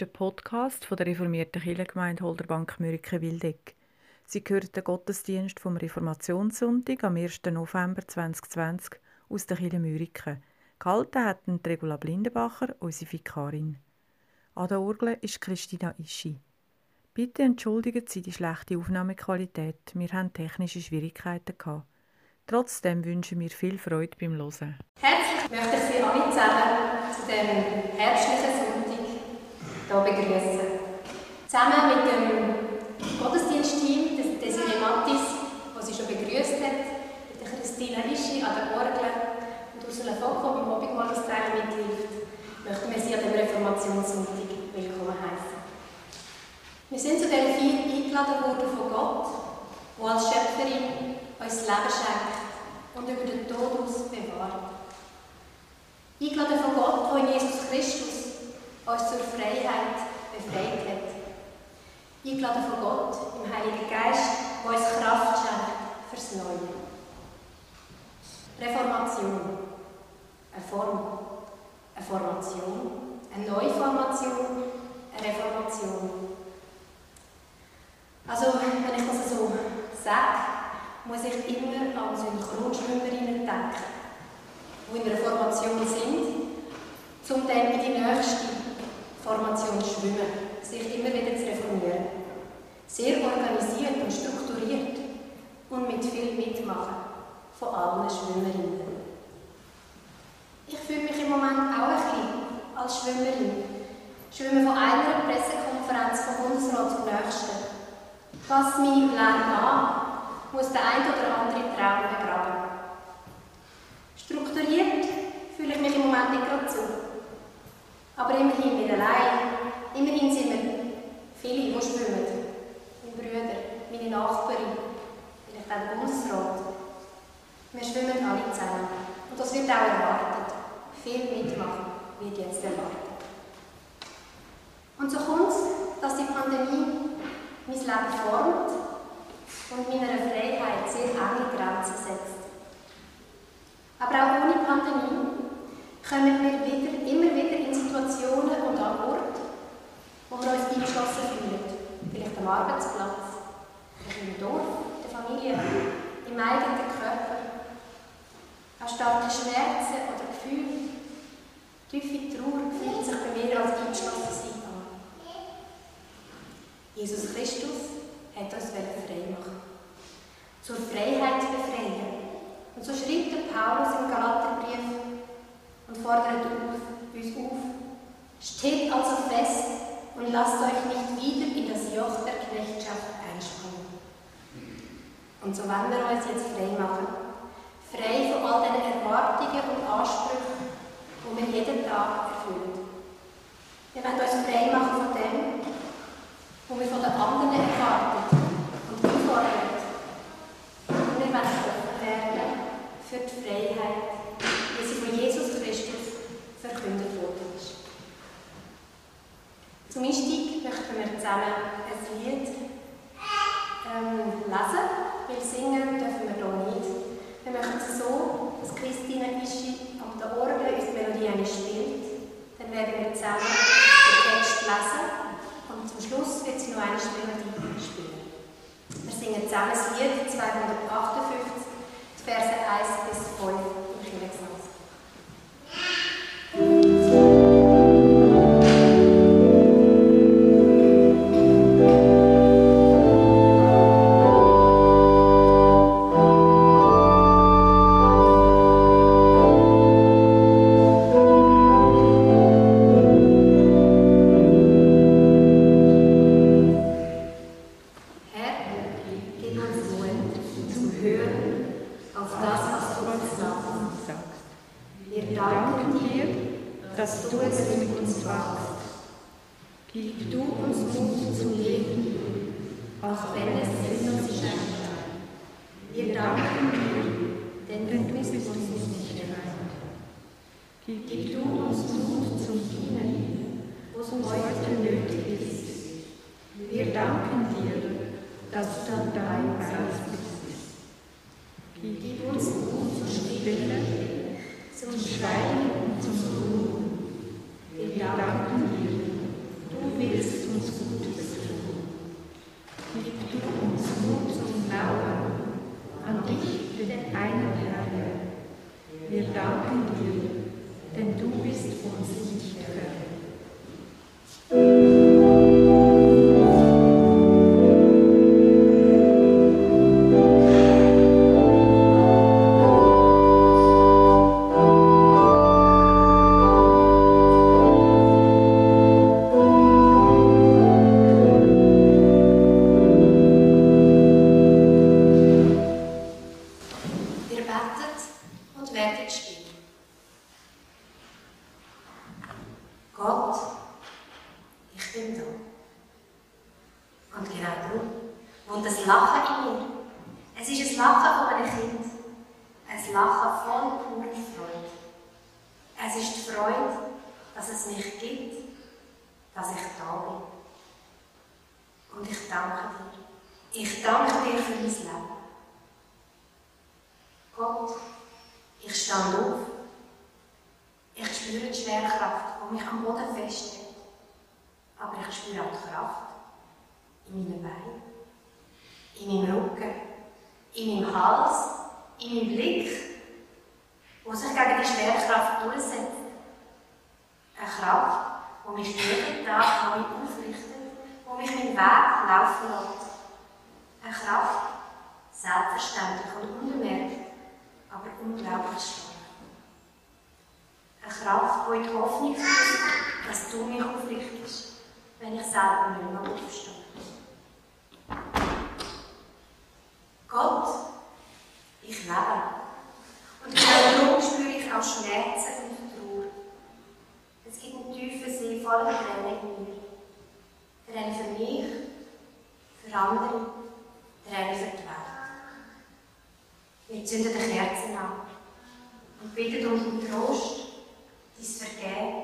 Ist Podcast von der reformierten Kirchengemeinde Holderbank Mürike-Wildeck. Sie hören den Gottesdienst vom Reformationssonntag am 1. November 2020 aus der Kirche Mürike. Gehalten hat Regula Blindenbacher, unsere Vikarin. An der Orgel ist Christina Ischi. Bitte entschuldigen Sie die schlechte Aufnahmequalität. Wir hatten technische Schwierigkeiten. Gehabt. Trotzdem wünschen wir viel Freude beim Hören. Herzlich möchte ich Sie alle zusammen zu herzlichen Sonntag hier begrüßen. Zusammen mit dem Gottesdienstteam des Desiree Mattis, das sie schon begrüßt hat, mit der Christina Ischi an der Orgel und Ursula Focko beim Obigmalusteilen mithilft, möchten wir Sie an dem Reformationssonntag willkommen heißen. Wir sind zu dieser Feier eingeladen worden von Gott, der als Schöpferin uns Leben schenkt und über den Tod aus bewahrt. Eingeladen von Gott, der in Jesus Christus uns zur Freiheit befreit hat. Eingeladen von Gott im Heiligen Geist, der uns Kraft schenkt fürs Neue. Reformation. Eine Form. Eine Formation. Eine Neuformation. Eine Reformation. Also, wenn ich das so sage, muss ich immer an Synchronschwimmerinnen denken, die in einer Formation sind, um dann in die nächste Formation schwimmen, sich immer wieder zu reformieren. Sehr organisiert und strukturiert und mit viel Mitmachen von allen Schwimmerinnen. Ich fühle mich im Moment auch ein bisschen als Schwimmerin. Schwimmen von einer Pressekonferenz vom Bundesrat zur nächsten. Was mich lernt an, muss der ein oder andere Traum begraben. Strukturiert fühle ich mich im Moment nicht gerade so. Aber immerhin nicht allein. Immerhin sind wir viele, die schwimmen. Meine Brüder, meine Nachbarin, vielleicht auch der Bundesrat. Wir schwimmen alle zusammen. Und das wird auch erwartet. Viel mitmachen wird jetzt erwartet. Und so kommt es, dass die Pandemie mein Leben formt und meiner Freiheit sehr enge Grenzen setzt. Aber auch ohne Pandemie kommen wir wieder, immer wieder Situationen und an Orte, wo wir uns eingeschlossen fühlen. Vielleicht am Arbeitsplatz, vielleicht im Dorf, in der Familie, im eigenen Körper. Auch starke Schmerzen oder Gefühle, tiefe Trauer fühlt sich bei mir als eingeschlossen sein an. Jesus Christus hat uns frei machen zur Freiheit befreien. Und so schreibt der Paulus im Galaterbrief und fordert uns auf, steht also fest und lasst euch nicht wieder in das Joch der Knechtschaft einspannen. Und so wollen wir uns jetzt frei machen. Frei von all den Erwartungen und Ansprüchen, die wir jeden Tag erfüllen. Wir wollen uns frei machen von dem, was wir von den anderen erwarten und einfordern wir wollen offen werden für die Freiheit, wie sie von Jesus Christus verkündet ist. Zum Einstieg möchten wir zusammen ein Lied ähm, lesen, weil singen dürfen wir hier nicht. Wir möchten es so, dass Christine Ischi auf der Orgel uns die Melodie spielt. Dann werden wir zusammen den Text lesen und zum Schluss wird sie noch eine Melodie spielen. Wir singen zusammen das Lied 258, Verse 1 bis 5 im Kirchengesang. does not die? Danke dir. Ich danke dir für mein Leben. Gott, ich stand auf. Ich spüre die Schwerkraft, die mich am Boden festhält. Aber ich spüre auch die Kraft in meinen Beinen, in meinem Rücken, in meinem Hals, in meinem Blick, wo sich gegen die Schwerkraft durchsetzt. Eine Kraft, die mich jeden Tag neu aufrichtet, die mich meinen Weg laufen lässt. Eine Kraft, selbstverständlich und unbemerkt, aber unglaublich stark. Eine Kraft, die in die Hoffnung führt, dass du mich aufrichtest, wenn ich selber nicht mehr aufstehe. Gott, ich lebe. Und darum spüre ich auch Schmerzen und Trauer. Es gibt einen tiefen See voller Tränen in mir. Tränen für mich, für andere, Tränen für die Welt. Wir zünden die Kerzen an und bitten um deinen Trost, dein Vergehen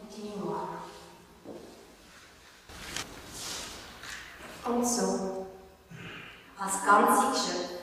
und deine Macht. Und so, als ganze Geschöpf,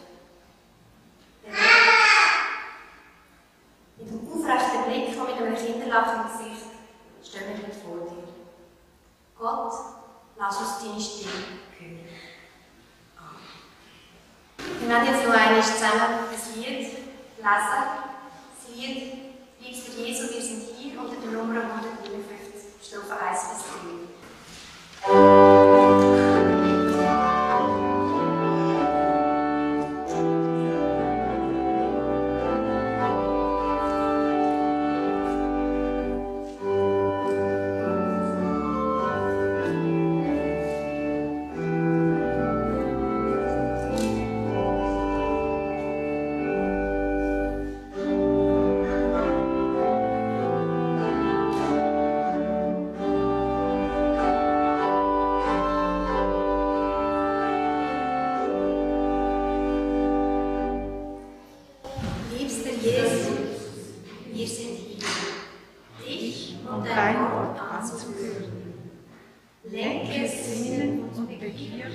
Lenke Sinnen und Begier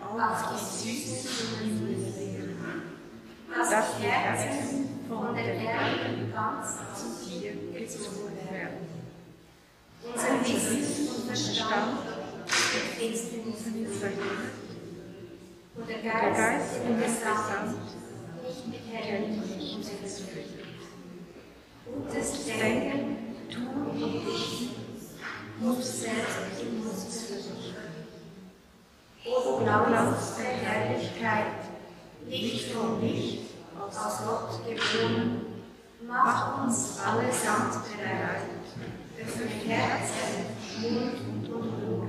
auf die süße Liebe, dass die Herzen von der Erde ganz zu dir gezogen werden. Unser Wissen und Verstand Finsternis verlieren und der Geist in der Sand nicht mit Herren umsetzen Gutes Denken, Tun und Dichten muss selbst in uns. O Glanz der Herrlichkeit, Licht vom Licht, aus Gott geboren, mach uns allesamt bereit, für Herzen, Mund und Ohr,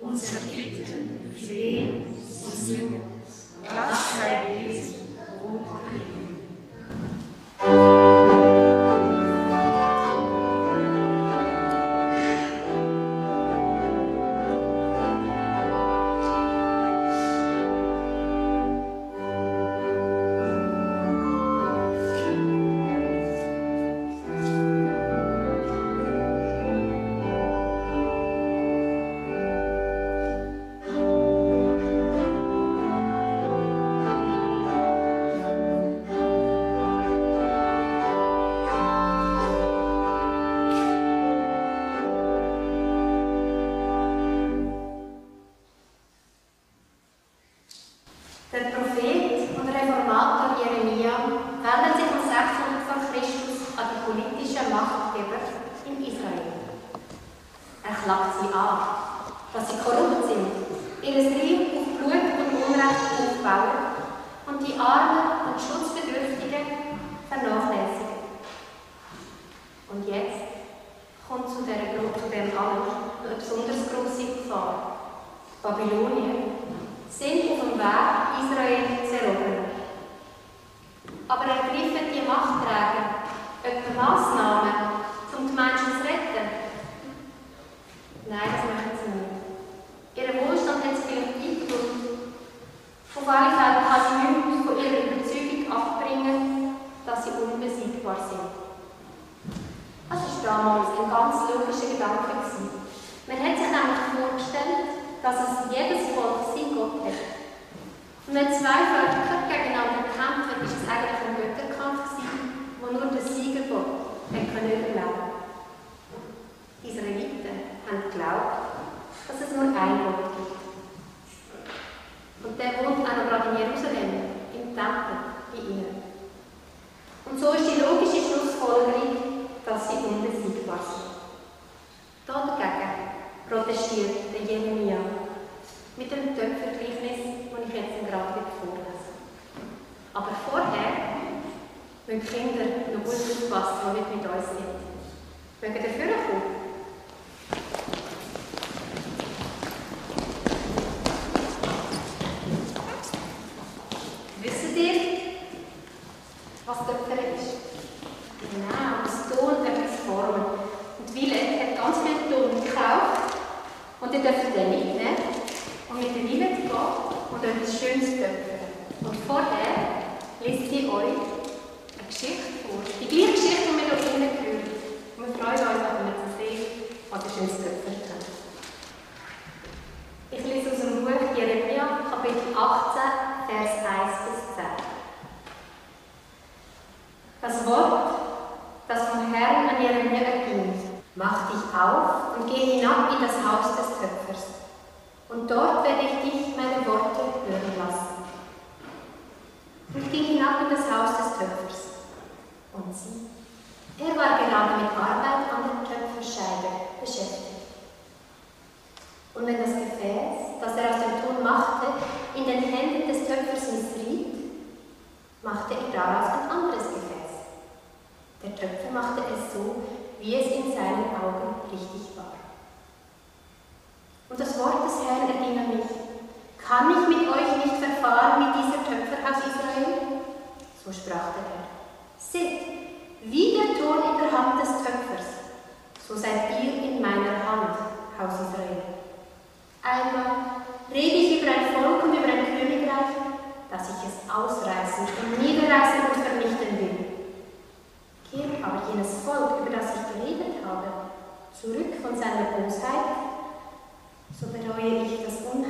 unser Bitten, Flehen und Singen, das sei Wesen und Leben. Dass es jedes Volk sein Gott hat. Und wenn zwei Völker gegeneinander kämpfen, ist es eigentlich ein Götterkampf gewesen, wo nur der Siegergott überleben konnte. Die Israeliten haben geglaubt, dass es nur einen Gott gibt. Und der wohnt auch gerade in Jerusalem, im Tempel, bei ihnen. Und so ist die logische Schlussfolgerung, dass sie unbesiegbar sind. Dagegen protestiert der Jeremia mit dem Töpfergleichnis, das ich jetzt gerade vorlese. Aber vorher müssen die Kinder noch gut aufpassen, die nicht mit uns sind. Mögen dafür kommen? was Töpfer ist. Genau, aus Ton etwas formen. Und Wille hat ganz viel Ton gekauft und ihr dürft den mitnehmen und mit der Wille gehen töpfern. Und vorher liest sie euch eine Geschichte vor. Die gleiche Geschichte, die wir hier drinnen. Und wir freuen uns, wenn wir zu sehen, was ihr Schönes töpfert habt. Ich lese aus dem Buch Jeremia, Kapitel 18, Vers 1 bis 10. Das Wort, das vom Herrn an Jeremia erging, mach dich auf und geh hinab in das Haus des Töpfers. Und dort werde ich dich meine Worte. Und ging hinab in das Haus des Töpfers. Und sieh, er war gerade mit Arbeit an der Töpferscheibe beschäftigt. Und wenn das Gefäß, das er aus dem Ton machte, in den Händen des Töpfers missriet, machte er daraus ein anderes Gefäß. Der Töpfer machte es so, wie es in seinen Augen richtig war. Und das Wort des Herrn erging an mich. Kann ich mit euch nicht verfahren wie dieser Töpfer aus Israel? So sprach der Herr. Seht, wie der Ton in der Hand des Töpfers, so seid ihr in meiner Hand, Haus Israel. Einmal rede ich über ein Volk und über ein Königreich, dass ich es ausreißen und niederreißen und vernichten will. Kehrt aber jenes Volk, über das ich geredet habe, zurück von seiner Bosheit, so bereue ich das Unheil,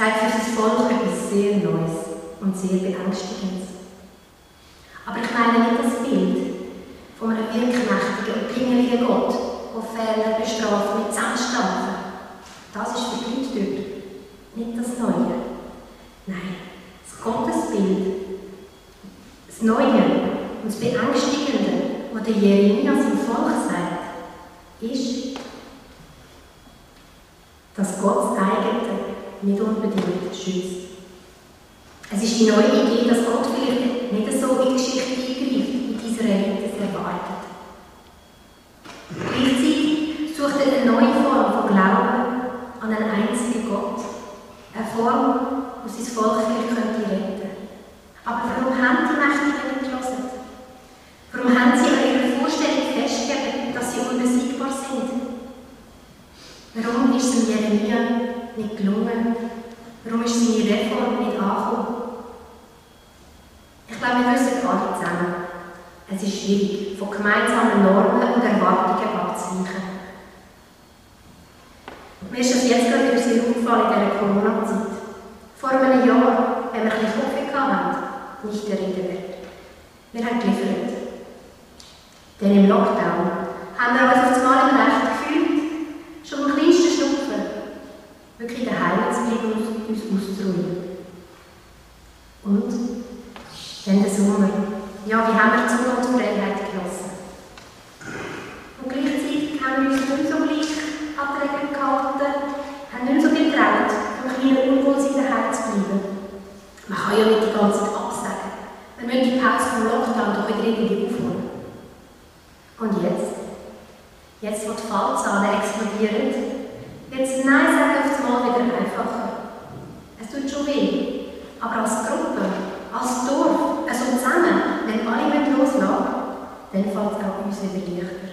zeigt für sein Volk etwas sehr Neues und sehr Beängstigendes. Aber ich meine nicht das Bild von einem wirkmächtigen und pingeligen Gott, der Fehler bestraft mit Zahnstampfen. Das ist für die Leute. Nicht das Neue. Nein, das Gottesbild, das Neue und das Beängstigende, was der Jeremia seinem Volk sagt, ist, dass Gott das eigene nicht unbedingt schützt. Es die neue Idee, dass Gott vielleicht nicht so in die Geschichte eingreift, wie die Israeliten es erwartet. Gleichzeitig sucht er eine neue Form von Glauben an einen einzigen Gott. Eine Form, die sein Volk vielleicht könnte retten Aber warum haben die Mächtigen nicht gelesen? Warum haben sie an ihrer Vorstellung festgegeben, dass sie unbesiegbar sind? Warum ist es Jeremia nicht gelungen? Warum ist seine Reform nicht angekommen? Ich glaube, wir wissen alle zusammen, es ist schwierig, von gemeinsamen Normen und Erwartungen abzuweichen. Mir ist das jetzt gerade wieder sehr aufgefallen in dieser Corona-Zeit. Vor einem Jahr, wenn wir ein bisschen Kopf hatten, nicht der Rede wert. Wir haben geliefert. Denn im Lockdown haben wir uns auf Mal im Recht gefühlt, schon am kleinsten Schnupfen, wirklich daheim zu bleiben und uns auszuruhen. Und dann der Sommer. Ja, wie haben wir Zunge und Freiheit genossen? Und gleichzeitig haben wir uns nicht so gleich an die Regeln gehalten, haben nicht so getraut, um kleinen Unwohlsein daheim zu bleiben. Man kann ja nicht die ganze Zeit absagen. Wir müssen die Pause vom Lockdown doch wieder irgendwie aufholen. Und jetzt? Jetzt, wo die Fallzahlen explodieren, wird das Nein sagen auf das Mal wieder einfacher. Es tut schon weh, aber als Gruppe, als Dorf, also zusammen, wenn alle loslassen dann fällt es auch uns wieder leichter.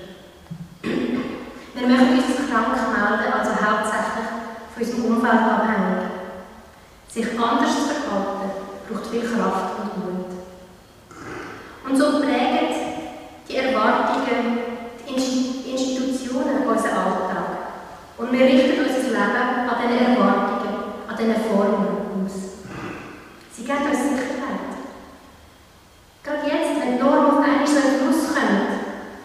Wir möchten uns krank melden, also hauptsächlich von unserem Umfeld abhängig. Sich anders zu verhalten, braucht viel Kraft und Mut. Und so prägen die Erwartungen, die Institutionen unseren Alltag. Und wir richten unser Leben an diesen Erwartungen, an diesen Formen aus. Sie geben uns Sicherheit. Gerade jetzt, wenn die Normen auf einmal so in Fluss kommen,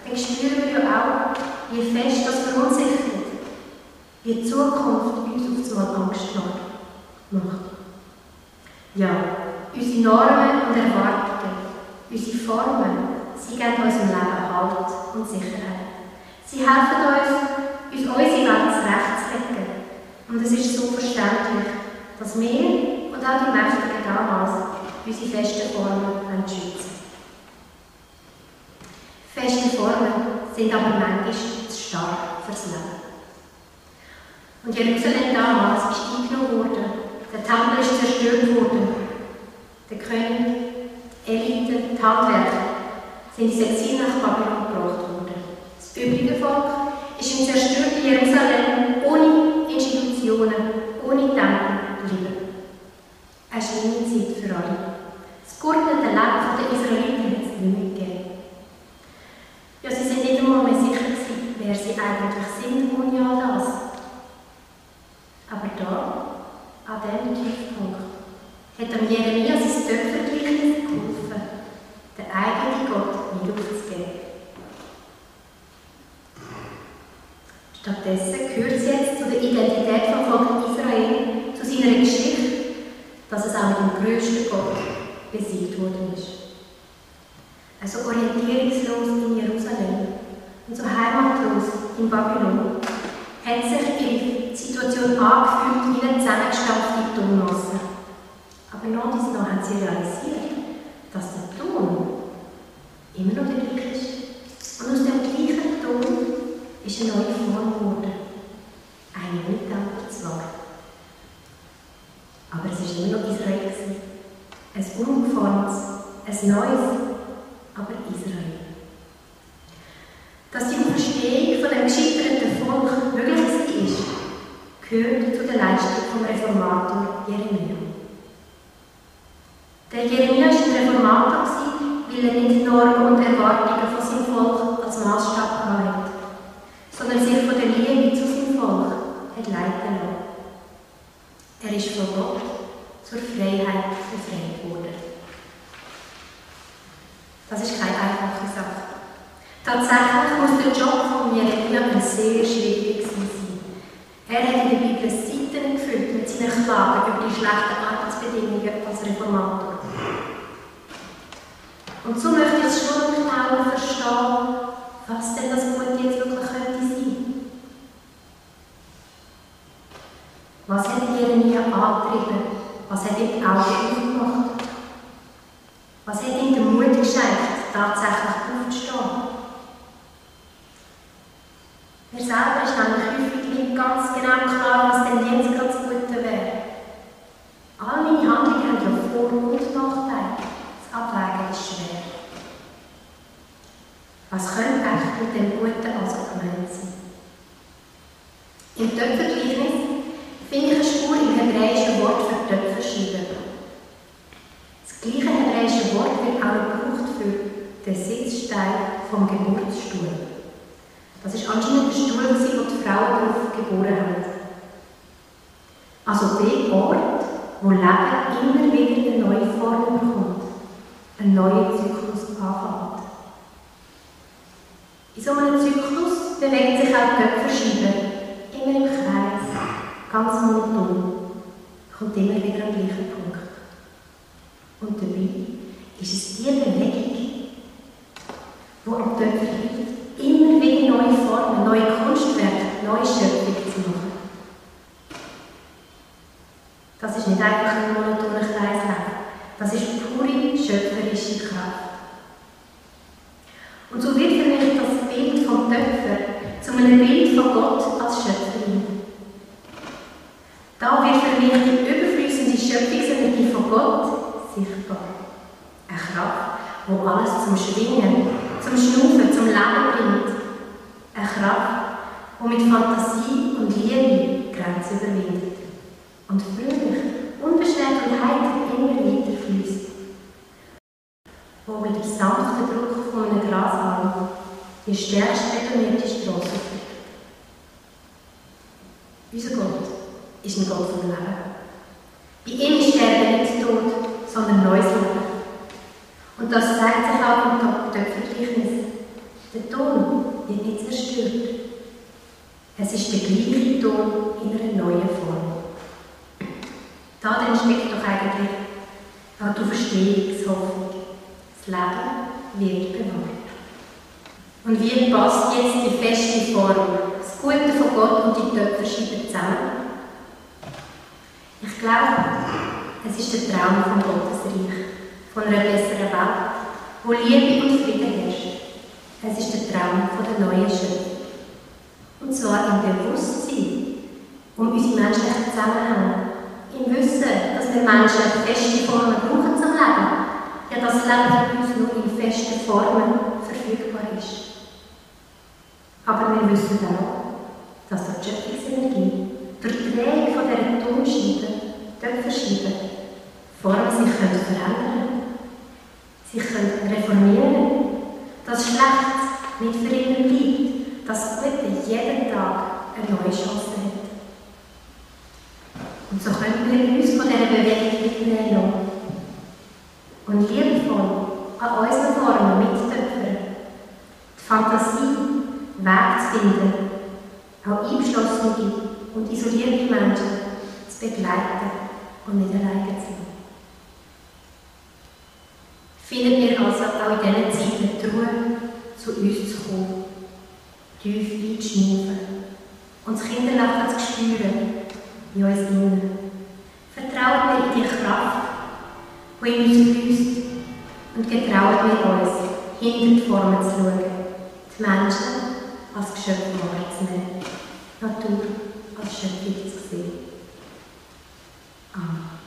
dann spüren wir ja auch, wie fest das verunsichert, wie die Zukunft uns auf einmal Angst macht. Ja, Normen und Erwartungen, unsere Formen, sie geben unserem Leben Halt und Sicherheit. Sie helfen uns, uns unsere Welt zurechtzulegen. Und es ist so verständlich, dass wir und auch die Mächtigen damals unsere festen Formen schützen Feste Formen sind aber manchmal zu stark fürs Leben. Und Jerusalem damals ist eingenommen worden, der Tempel ist zerstört worden, der König, Elite, die Handwerker sind ins Exil nach Babylon gebracht worden. Das übrige Volk ist im zerstörten Jerusalem ohne Institutionen, ohne Tempel geblieben. Eine schlimme Zeit für alle. Das geordnete Leben der Israeliten hat es nicht mehr gegeben. Ja, sie sind nicht einmal mehr sicher gewesen, wer sie eigentlich sind ohne all das. Aber da, an diesem Tiefpunkt, hat Jeremia sein Töpfergleichnis geholfen, den eigenen Gott nicht aufzugeben. Stattdessen gehört sie jetzt zu der Identität vom Volk Israel, zu seiner Geschichte, dass es auch mit dem größten Gott besiegt worden ist. Also orientierungslos in Jerusalem und so heimatlos in Babylon, hat sich ihre Situation angefühlt wie eine zusammengestampfte Tonmasse. Aber noch dies noch hat sie realisiert, dass der Ton immer noch der gleiche ist. Und aus dem gleichen Ton ist eine neue Form geworden. Eine Mitarbeiter zwar. Aber es war immer noch Israel. Ein ungeformtes, ein neues aber Israel. Dass die der Leistung vom Reformator Jeremia. Der Jeremia war ein Reformator, weil er nicht Normen und Erwartungen von seinem Volk als Maßstab hatte, sondern sich von der Liebe zu seinem Volk hat leiten lassen. Er ist von Gott zur Freiheit befreit worden. Das ist keine einfache Sache. Tatsächlich muss der Job von Jeremia ein sehr schwierig sein. Er hat in der Bibel Seiten gefüllt mit seinen Klagen über die schlechten Arbeitsbedingungen als Reformator. Und so möchte ich es schon genauer verstehen, was denn das Gute jetzt wirklich könnte sein. Was hat Jeremia angetrieben? Was hat ihm die Augen aufgemacht? Was hat ihm den Mut geschenkt, tatsächlich aufzustehen? Mir selber ist nämlich häufig nicht ganz genau klar, was denn jetzt gerade das Gute wäre. All meine Handlungen haben ja Vor- und Nachteile. Das Abwägen ist schwer. Was könnte echt mit dem Guten also gemeint sein? Im Töpfergleichnis finde ich eine Spur im hebräischen Wort für Töpferscheibe. Das gleiche hebräische Wort wird auch gebraucht für den Sitzstein vom Geburtsstuhl. Das war anscheinend der Stuhl, wo die Frauen darauf geboren haben. Also der Ort, wo Leben immer wieder eine neue Form bekommt, ein neuer Zyklus anfängt. In so einem Zyklus bewegt sich auch die Köpferscheibe immer im Kreis, ganz monoton, kommt immer wieder am gleichen Punkt. Und dabei ist es die Bewegung, die am Töpfer hilft, immer wieder neue Formen, neue Kunstwerke, neue Schöpfung zu machen. Das ist nicht einfach ein monotoner Kreislauf. Das ist pure schöpferische Kraft. Und so wird für mich das Bild vom Töpfer zu einem Bild von Gott als Schöpferin. Da wird für mich die überflüssende Schöpfungsenergie von Gott sichtbar. Eine Kraft, wo alles zum Schwingen, zum Schnaufen, zum Leben bringt. Eine Kraft, die mit Fantasie und Liebe Grenzen überwindet und fröhlich, unbeschränkt und heiter immer weiter fließt. Wo mit dem sanften Druck von einem Grashalm die stärkst betonierte Straße führt. Unser Gott ist ein Gott vom Leben. Bei ihm Sterben nicht Tod, sondern neues Leben. Und das zeigt sich auch im Töpfergleichnis. Der Ton wird nicht zerstört. Es ist der gleiche Ton in einer neuen Form. Darin steckt doch eigentlich auch die Verstehungshoffnung. Das Leben wird bewahrt. Und wie passt jetzt die feste Form, das Gute von Gott und die Töpferscheibe zusammen? Ich glaube, es ist der Traum vom Gottesreich, von einer besseren Welt, wo Liebe und Frieden herrscht. Es ist der Traum von der neuen Schöpfung. Und zwar im Bewusstsein um unsere menschlichen Zusammenhänge. Im Wissen, dass wir Menschen feste Formen brauchen zum Leben. Ja, das Leben für uns nur in festen Formen verfügbar ist. Aber wir wissen auch, dass die Schöpfungsenergie durch die Drehung dieser Tonscheibe, Töpferscheibe, Formen sich verändern können. sich reformieren dass Schlecht nicht für immer bleibt, dass Gute jeden Tag eine neue Chance hat. Und so können wir uns von dieser Bewegung mitnehmen. Und liebevoll an unseren Formen mittöpfern. Die Fantasie, Weg zu finden, auch eingeschlossene und isolierte Menschen zu begleiten und nicht alleine zu sein. Finden wir also auch in diesen Zeiten die Ruhe, zu uns zu kommen, tief einzuschnaufen das Kinderlachen zu spüren in uns innen. Vertrauen wir in die Kraft, die in uns fließt und getrauen wir uns, hinter die Formen zu schauen, die Menschen als Geschöpfe wahrzunehmen, Natur als Schöpfung zu sehen. 啊。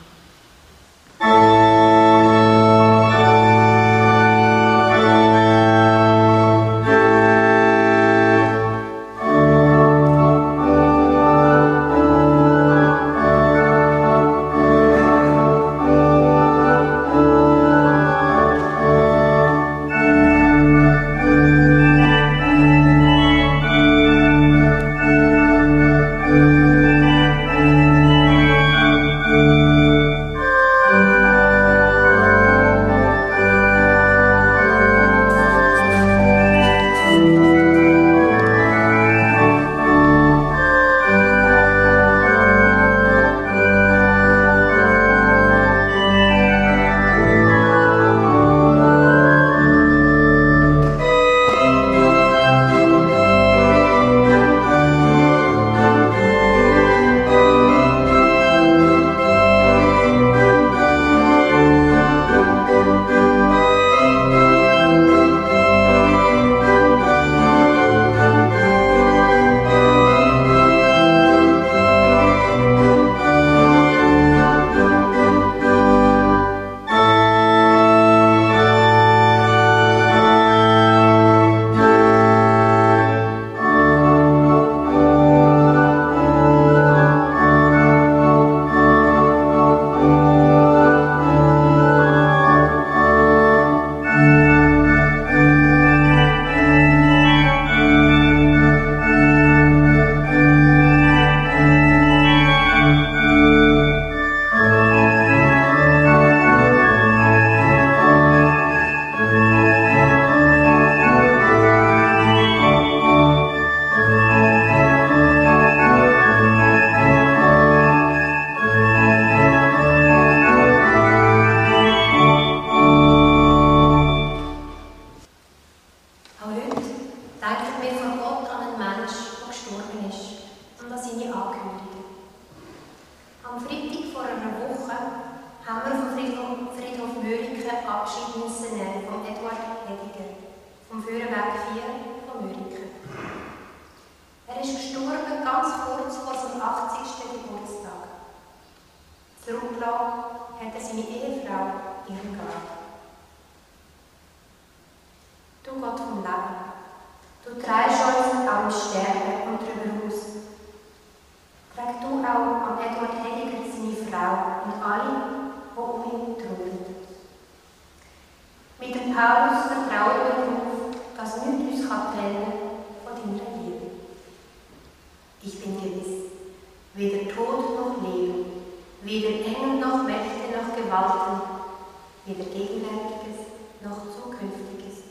weder Gegenwärtiges noch Zukünftiges,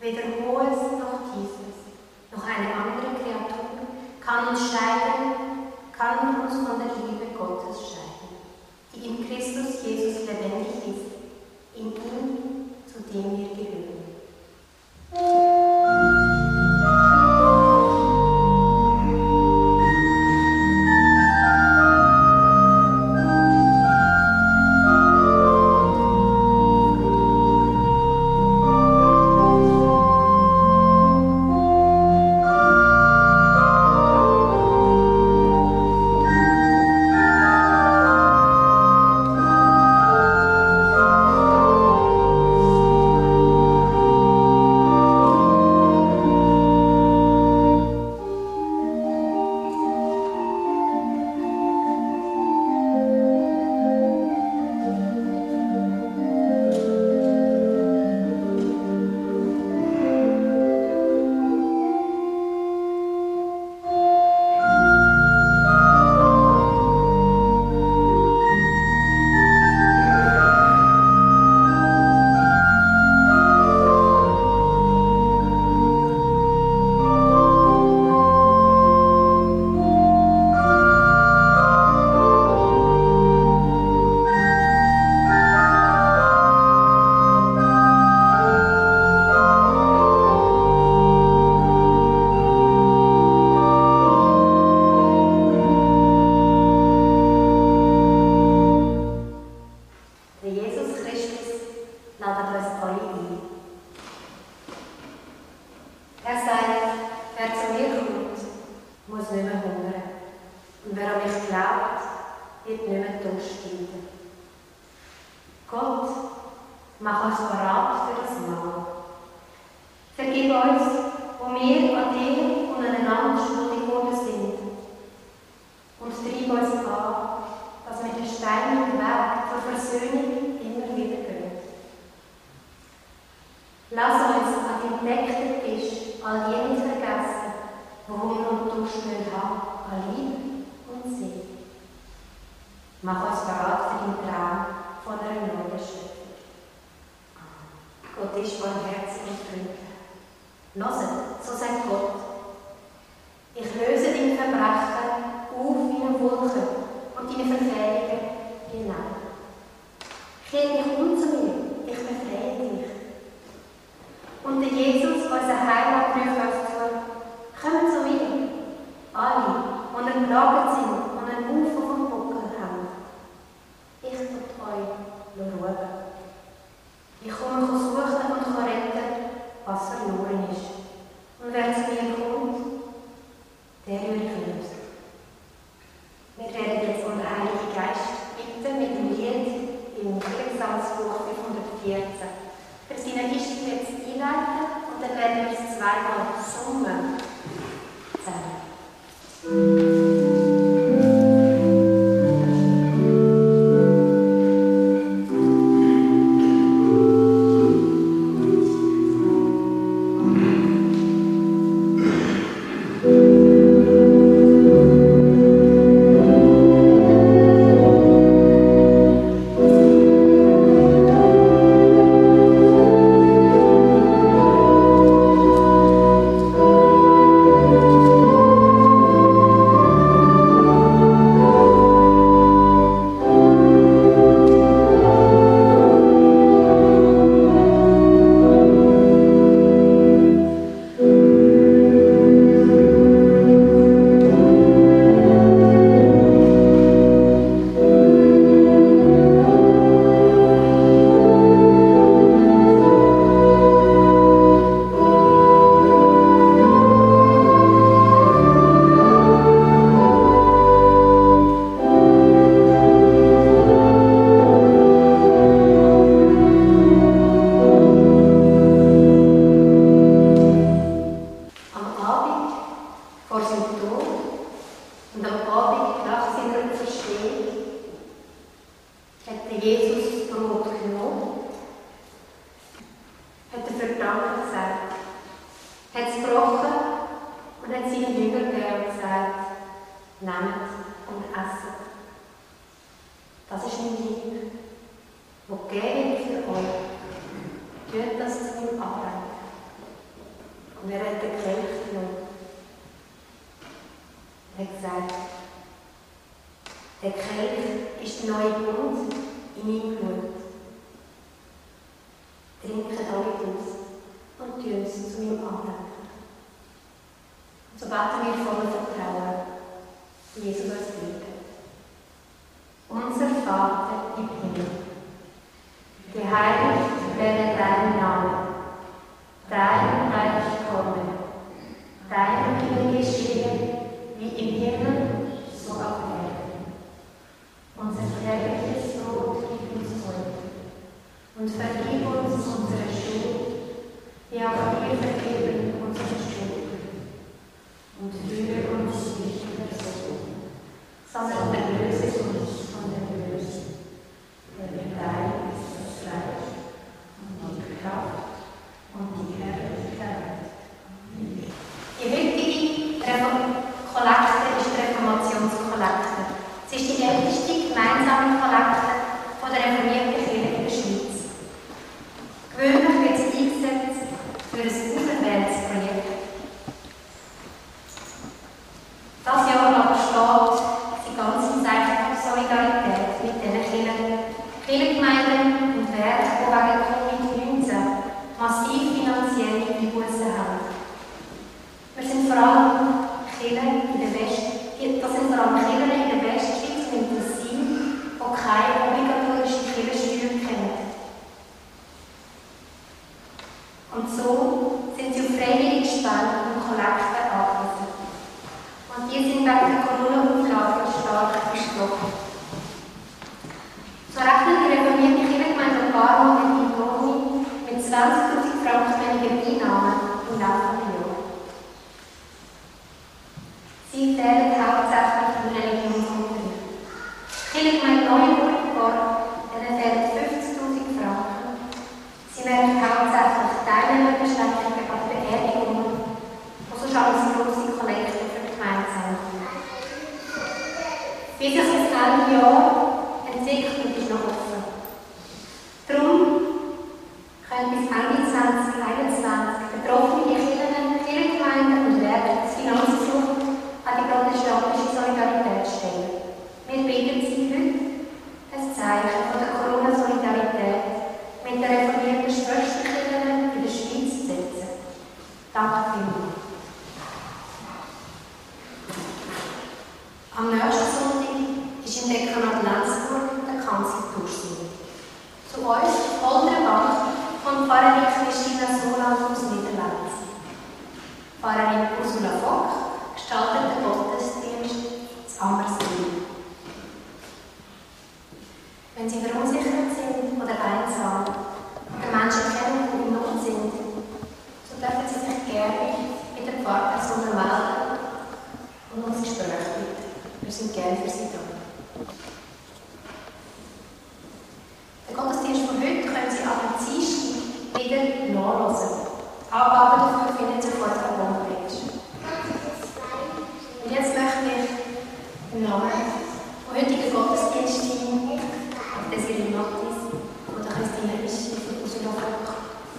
weder Hohes noch Tiefes, noch eine andere Kreatur kann uns scheiden, kann uns von der Liebe Gottes scheiden, die in Christus Jesus lebendig ist, in ihm, zu dem wir gehören. und ich Herz Herzen Glück. Loset, so sagt Gott. Ich löse deine Verbrechen auf wie eine Wolke und deine Verfehlungen hinein. Kehr dich um zu mir, ich befreie dich. Und der Jesus, unser Heiland, noi in England. 왜? bis 21, 22. Betroffene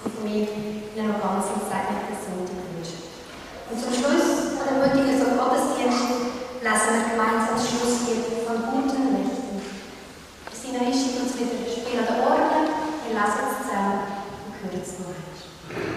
und in einer ganzen Zeit gesund wünsche. Und zum Schluss von dem heutigen Gottesdienst lassen wir gemeinsam das geben von guten Rechten. Christina Hisch uns wieder spielen der Orgel, wir lassen es zusammen und hören es noch einmal.